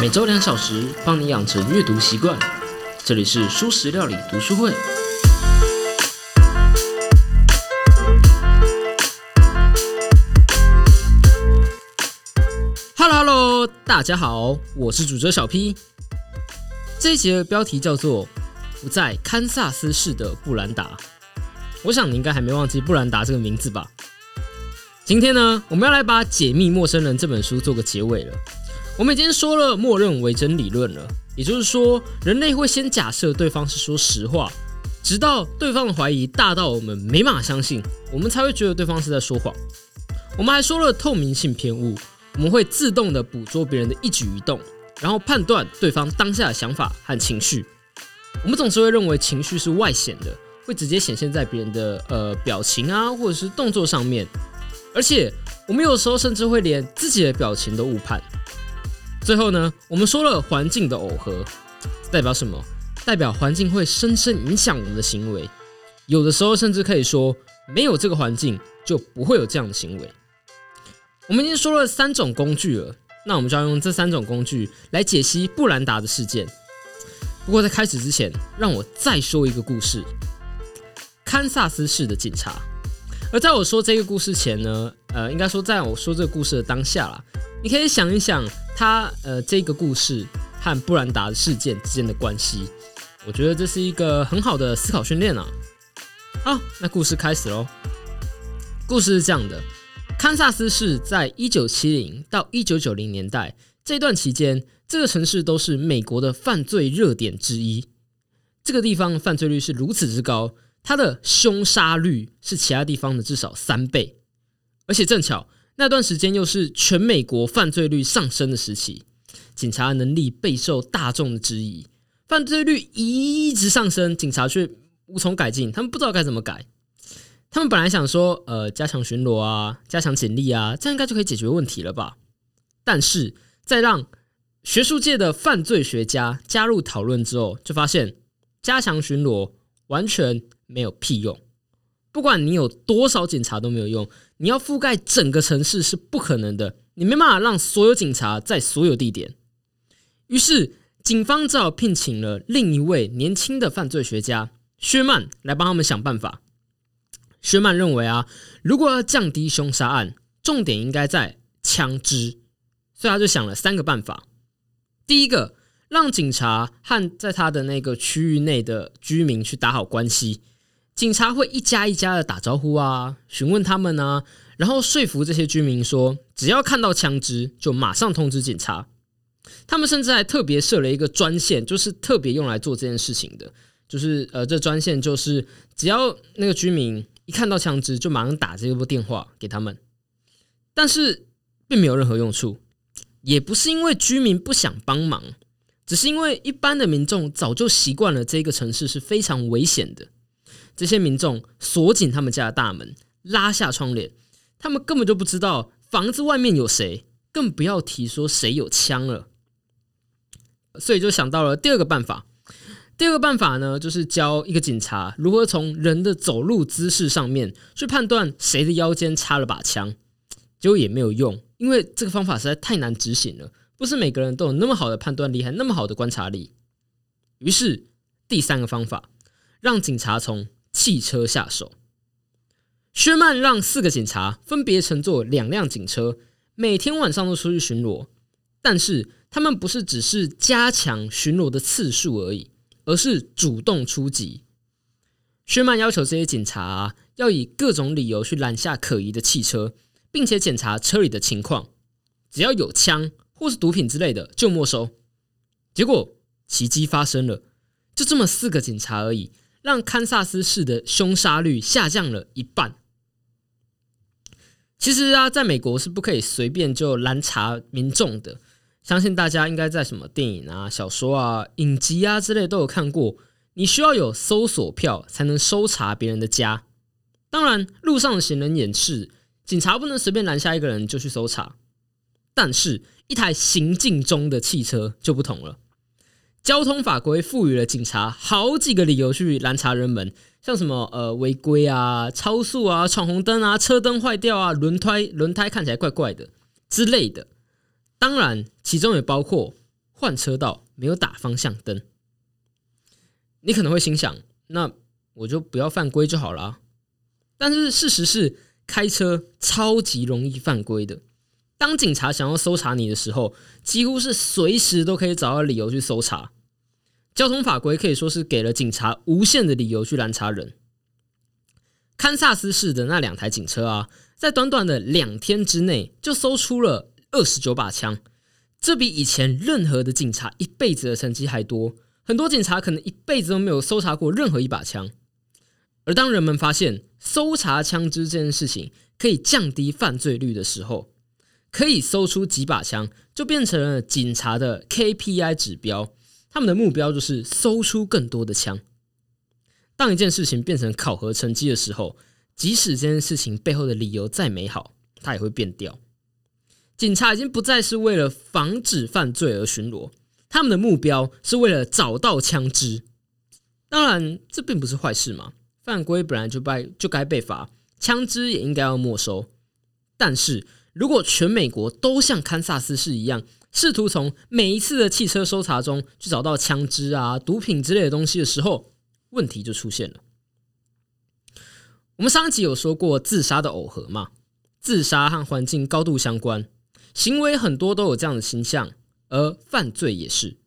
每周两小时，帮你养成阅读习惯。这里是舒食料理读书会。Hello Hello，大家好，我是主角小 P。这一节的标题叫做“不在堪萨斯市的布兰达”。我想你应该还没忘记布兰达这个名字吧？今天呢，我们要来把《解密陌生人》这本书做个结尾了。我们已经说了默认为真理论了，也就是说，人类会先假设对方是说实话，直到对方的怀疑大到我们没办法相信，我们才会觉得对方是在说谎。我们还说了透明性偏误，我们会自动的捕捉别人的一举一动，然后判断对方当下的想法和情绪。我们总是会认为情绪是外显的，会直接显现在别人的呃表情啊，或者是动作上面，而且我们有时候甚至会连自己的表情都误判。最后呢，我们说了环境的耦合代表什么？代表环境会深深影响我们的行为。有的时候甚至可以说，没有这个环境就不会有这样的行为。我们已经说了三种工具了，那我们就要用这三种工具来解析布兰达的事件。不过在开始之前，让我再说一个故事：堪萨斯市的警察。而在我说这个故事前呢，呃，应该说在我说这个故事的当下啦。你可以想一想，他呃这个故事和布兰达事件之间的关系，我觉得这是一个很好的思考训练啊。好，那故事开始喽。故事是这样的：堪萨斯市在一九七零到一九九零年代这段期间，这个城市都是美国的犯罪热点之一。这个地方犯罪率是如此之高，它的凶杀率是其他地方的至少三倍，而且正巧。那段时间又是全美国犯罪率上升的时期，警察能力备受大众的质疑，犯罪率一直上升，警察却无从改进，他们不知道该怎么改。他们本来想说，呃，加强巡逻啊，加强警力啊，这样应该就可以解决问题了吧？但是在让学术界的犯罪学家加入讨论之后，就发现加强巡逻完全没有屁用。不管你有多少警察都没有用，你要覆盖整个城市是不可能的，你没办法让所有警察在所有地点。于是，警方只好聘请了另一位年轻的犯罪学家薛曼来帮他们想办法。薛曼认为啊，如果要降低凶杀案，重点应该在枪支，所以他就想了三个办法。第一个，让警察和在他的那个区域内的居民去打好关系。警察会一家一家的打招呼啊，询问他们啊，然后说服这些居民说，只要看到枪支就马上通知警察。他们甚至还特别设了一个专线，就是特别用来做这件事情的。就是呃，这专线就是只要那个居民一看到枪支，就马上打这部电话给他们。但是并没有任何用处，也不是因为居民不想帮忙，只是因为一般的民众早就习惯了这个城市是非常危险的。这些民众锁紧他们家的大门，拉下窗帘，他们根本就不知道房子外面有谁，更不要提说谁有枪了。所以就想到了第二个办法。第二个办法呢，就是教一个警察如何从人的走路姿势上面去判断谁的腰间插了把枪。结果也没有用，因为这个方法实在太难执行了，不是每个人都有那么好的判断力，还那么好的观察力。于是第三个方法，让警察从汽车下手，薛曼让四个警察分别乘坐两辆警车，每天晚上都出去巡逻。但是他们不是只是加强巡逻的次数而已，而是主动出击。薛曼要求这些警察要以各种理由去拦下可疑的汽车，并且检查车里的情况，只要有枪或是毒品之类的就没收。结果奇迹发生了，就这么四个警察而已。让堪萨斯市的凶杀率下降了一半。其实啊，在美国是不可以随便就拦查民众的。相信大家应该在什么电影啊、小说啊、影集啊之类都有看过。你需要有搜索票才能搜查别人的家。当然，路上的行人掩饰，警察不能随便拦下一个人就去搜查。但是，一台行进中的汽车就不同了。交通法规赋予了警察好几个理由去拦查人们，像什么呃违规啊、超速啊、闯红灯啊、车灯坏掉啊、轮胎轮胎看起来怪怪的之类的。当然，其中也包括换车道没有打方向灯。你可能会心想，那我就不要犯规就好了。但是事实是，开车超级容易犯规的。当警察想要搜查你的时候，几乎是随时都可以找到理由去搜查。交通法规可以说是给了警察无限的理由去拦查人。堪萨斯市的那两台警车啊，在短短的两天之内就搜出了二十九把枪，这比以前任何的警察一辈子的成绩还多。很多警察可能一辈子都没有搜查过任何一把枪。而当人们发现搜查枪支这件事情可以降低犯罪率的时候，可以搜出几把枪，就变成了警察的 KPI 指标。他们的目标就是搜出更多的枪。当一件事情变成考核成绩的时候，即使这件事情背后的理由再美好，它也会变掉。警察已经不再是为了防止犯罪而巡逻，他们的目标是为了找到枪支。当然，这并不是坏事嘛，犯规本来就该就该被罚，枪支也应该要没收。但是如果全美国都像堪萨斯市一样，试图从每一次的汽车搜查中去找到枪支啊、毒品之类的东西的时候，问题就出现了。我们上一集有说过自杀的耦合嘛？自杀和环境高度相关，行为很多都有这样的倾向，而犯罪也是。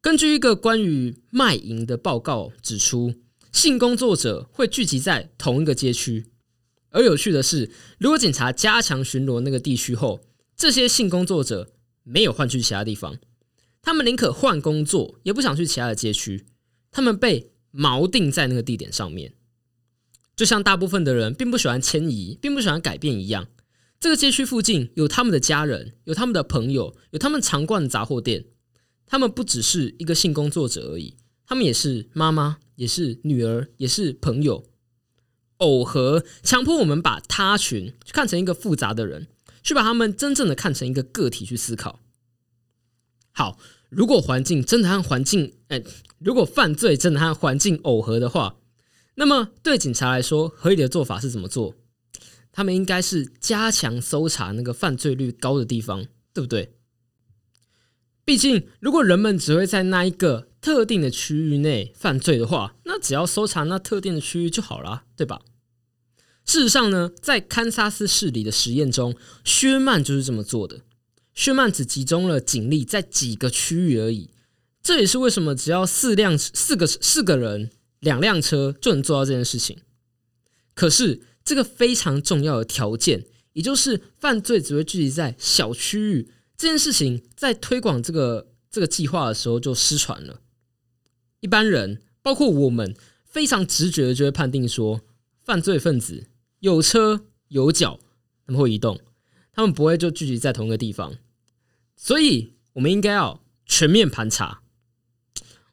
根据一个关于卖淫的报告指出，性工作者会聚集在同一个街区。而有趣的是，如果警察加强巡逻那个地区后，这些性工作者没有换去其他地方，他们宁可换工作，也不想去其他的街区。他们被锚定在那个地点上面，就像大部分的人并不喜欢迁移，并不喜欢改变一样。这个街区附近有他们的家人，有他们的朋友，有他们常逛的杂货店。他们不只是一个性工作者而已，他们也是妈妈，也是女儿，也是朋友。耦合强迫我们把他群看成一个复杂的人，去把他们真正的看成一个个体去思考。好。如果环境真的和环境，哎，如果犯罪真的和环境耦合的话，那么对警察来说，合理的做法是怎么做？他们应该是加强搜查那个犯罪率高的地方，对不对？毕竟，如果人们只会在那一个特定的区域内犯罪的话，只要搜查那特定的区域就好了，对吧？事实上呢，在堪萨斯市里的实验中，薛曼就是这么做的。薛曼只集中了警力在几个区域而已，这也是为什么只要四辆四个四个人两辆车就能做到这件事情。可是这个非常重要的条件，也就是犯罪只会聚集在小区域，这件事情在推广这个这个计划的时候就失传了。一般人，包括我们，非常直觉的就会判定说，犯罪分子有车有脚，他们会移动，他们不会就聚集在同一个地方。所以，我们应该要全面盘查。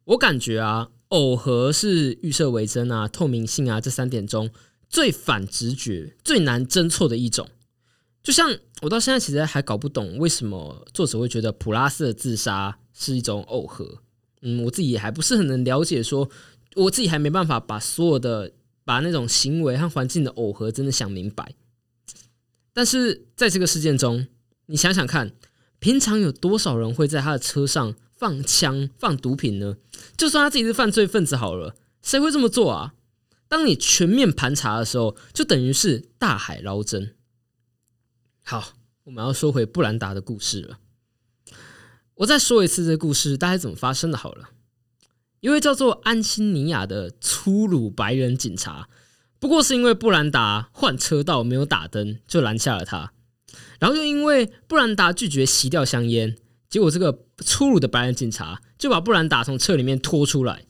我感觉啊，耦合是预设为真啊、透明性啊这三点中最反直觉、最难侦错的一种。就像我到现在其实还搞不懂，为什么作者会觉得普拉斯的自杀是一种耦合。嗯，我自己还不是很能了解，说我自己还没办法把所有的把那种行为和环境的耦合真的想明白。但是在这个事件中，你想想看。平常有多少人会在他的车上放枪、放毒品呢？就算他自己是犯罪分子好了，谁会这么做啊？当你全面盘查的时候，就等于是大海捞针。好，我们要说回布兰达的故事了。我再说一次这个故事大概怎么发生的。好了，一位叫做安心尼亚的粗鲁白人警察，不过是因为布兰达换车道没有打灯，就拦下了他。然后又因为布兰达拒绝熄掉香烟，结果这个粗鲁的白人警察就把布兰达从车里面拖出来。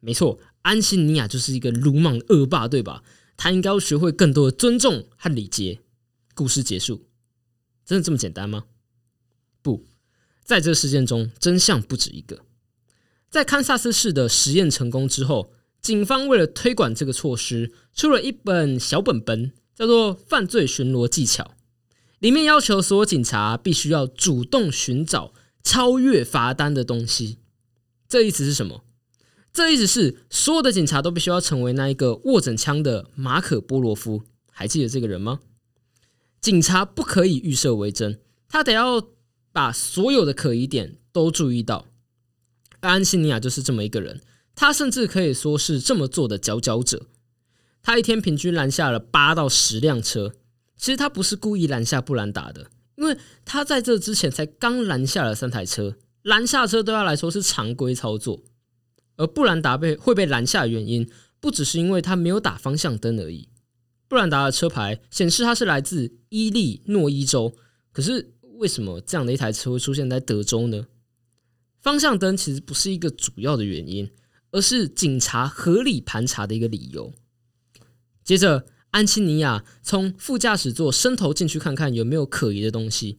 没错，安西尼亚就是一个鲁莽恶霸，对吧？他应该要学会更多的尊重和礼节。故事结束，真的这么简单吗？不在这事件中，真相不止一个。在堪萨斯市的实验成功之后，警方为了推广这个措施，出了一本小本本，叫做《犯罪巡逻技巧》。里面要求所有警察必须要主动寻找超越罚单的东西。这意思是什么？这意思是所有的警察都必须要成为那一个握着枪的马可波罗夫。还记得这个人吗？警察不可以预设为真，他得要把所有的可疑点都注意到。安西尼亚就是这么一个人，他甚至可以说是这么做的佼佼者。他一天平均拦下了八到十辆车。其实他不是故意拦下布兰达的，因为他在这之前才刚拦下了三台车，拦下车对他来说是常规操作。而布兰达被会被拦下的原因，不只是因为他没有打方向灯而已。布兰达的车牌显示他是来自伊利诺伊州，可是为什么这样的一台车会出现在德州呢？方向灯其实不是一个主要的原因，而是警察合理盘查的一个理由。接着，安琪尼亚从副驾驶座伸头进去看看有没有可疑的东西。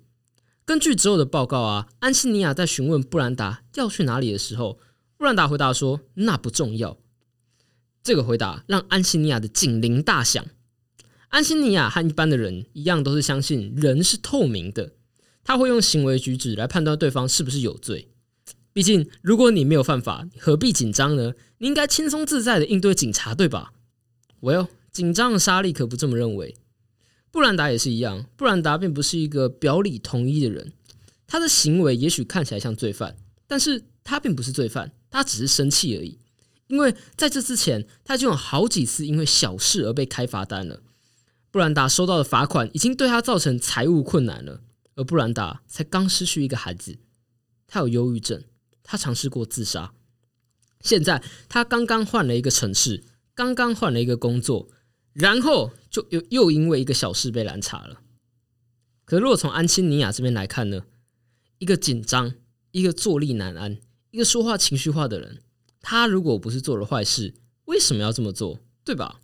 根据之后的报告啊，安琪尼亚在询问布兰达要去哪里的时候，布兰达回答说：“那不重要。”这个回答让安琪尼亚的警铃大响。安西尼亚和一般的人一样，都是相信人是透明的。他会用行为举止来判断对方是不是有罪。毕竟，如果你没有犯法，何必紧张呢？你应该轻松自在的应对警察，对吧？Well，紧张的莎莉可不这么认为。布兰达也是一样。布兰达并不是一个表里统一的人。他的行为也许看起来像罪犯，但是他并不是罪犯，他只是生气而已。因为在这之前，他就有好几次因为小事而被开罚单了。布兰达收到的罚款已经对他造成财务困难了，而布兰达才刚失去一个孩子，他有忧郁症，他尝试过自杀，现在他刚刚换了一个城市，刚刚换了一个工作，然后就又又因为一个小事被拦查了。可如果从安亲尼亚这边来看呢？一个紧张、一个坐立难安、一个说话情绪化的人，他如果不是做了坏事，为什么要这么做？对吧？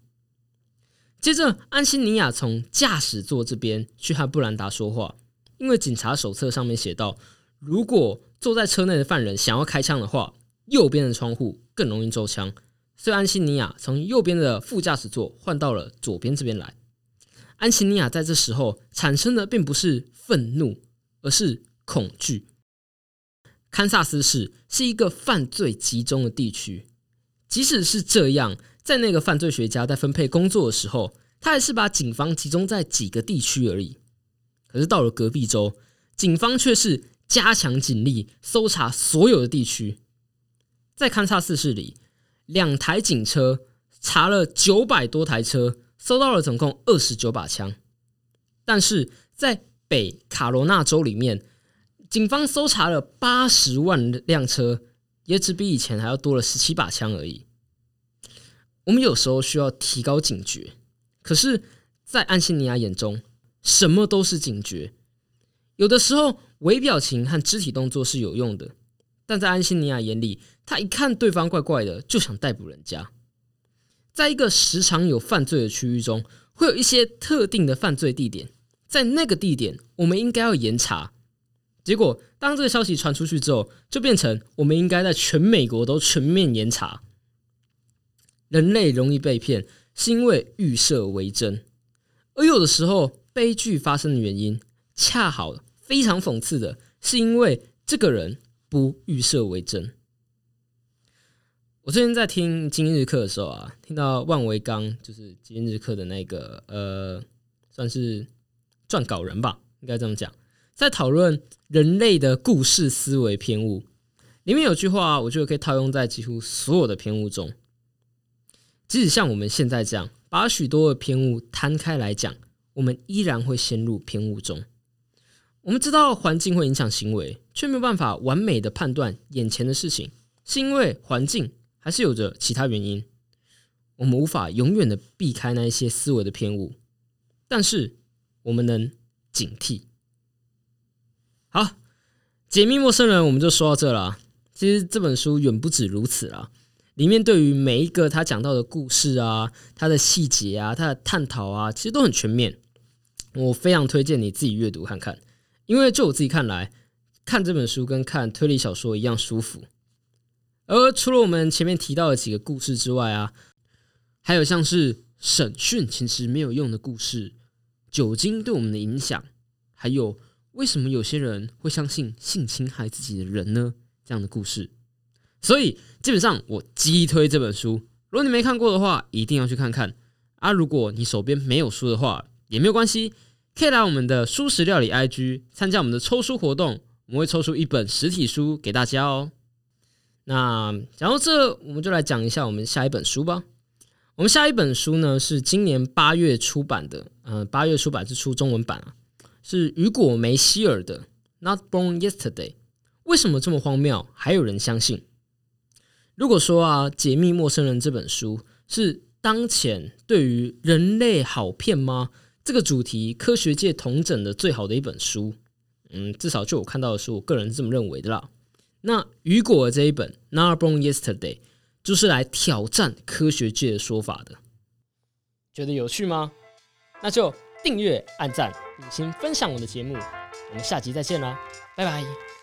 接着，安西尼亚从驾驶座这边去和布兰达说话，因为警察手册上面写到，如果坐在车内的犯人想要开枪的话，右边的窗户更容易中枪，所以安西尼亚从右边的副驾驶座换到了左边这边来。安西尼亚在这时候产生的并不是愤怒，而是恐惧。堪萨斯市是一个犯罪集中的地区，即使是这样。在那个犯罪学家在分配工作的时候，他还是把警方集中在几个地区而已。可是到了隔壁州，警方却是加强警力，搜查所有的地区。在堪萨斯市里，两台警车查了九百多台车，搜到了总共二十九把枪。但是在北卡罗纳州里面，警方搜查了八十万辆车，也只比以前还要多了十七把枪而已。我们有时候需要提高警觉，可是，在安西尼亚眼中，什么都是警觉。有的时候，微表情和肢体动作是有用的，但在安西尼亚眼里，他一看对方怪怪的，就想逮捕人家。在一个时常有犯罪的区域中，会有一些特定的犯罪地点，在那个地点，我们应该要严查。结果，当这个消息传出去之后，就变成我们应该在全美国都全面严查。人类容易被骗，是因为预设为真，而有的时候悲剧发生的原因，恰好非常讽刺的是，因为这个人不预设为真。我最近在听今日课的时候啊，听到万维刚就是今日课的那个呃，算是撰稿人吧，应该这么讲，在讨论人类的故事思维偏误，里面有句话，我觉得可以套用在几乎所有的偏误中。即使像我们现在这样把许多的偏误摊开来讲，我们依然会陷入偏误中。我们知道环境会影响行为，却没有办法完美的判断眼前的事情是因为环境，还是有着其他原因。我们无法永远的避开那一些思维的偏误，但是我们能警惕。好，解密陌生人，我们就说到这了。其实这本书远不止如此了。里面对于每一个他讲到的故事啊，他的细节啊，他的探讨啊，其实都很全面。我非常推荐你自己阅读看看，因为就我自己看来，看这本书跟看推理小说一样舒服。而除了我们前面提到的几个故事之外啊，还有像是审讯其实没有用的故事，酒精对我们的影响，还有为什么有些人会相信性侵害自己的人呢？这样的故事。所以基本上我击推这本书，如果你没看过的话，一定要去看看啊！如果你手边没有书的话，也没有关系，可以来我们的书食料理 IG 参加我们的抽书活动，我们会抽出一本实体书给大家哦。那讲到这，我们就来讲一下我们下一本书吧。我们下一本书呢是今年八月出版的，呃，八月出版是出中文版啊，是雨果·梅希尔的《Not Born Yesterday》。为什么这么荒谬？还有人相信？如果说啊，《解密陌生人》这本书是当前对于人类好骗吗？这个主题科学界同整的最好的一本书，嗯，至少就我看到的书，我个人是这么认为的啦。那雨果这一本《Not Born Yesterday》就是来挑战科学界的说法的。觉得有趣吗？那就订阅、按赞、五星分享我的节目。我们下集再见啦，拜拜。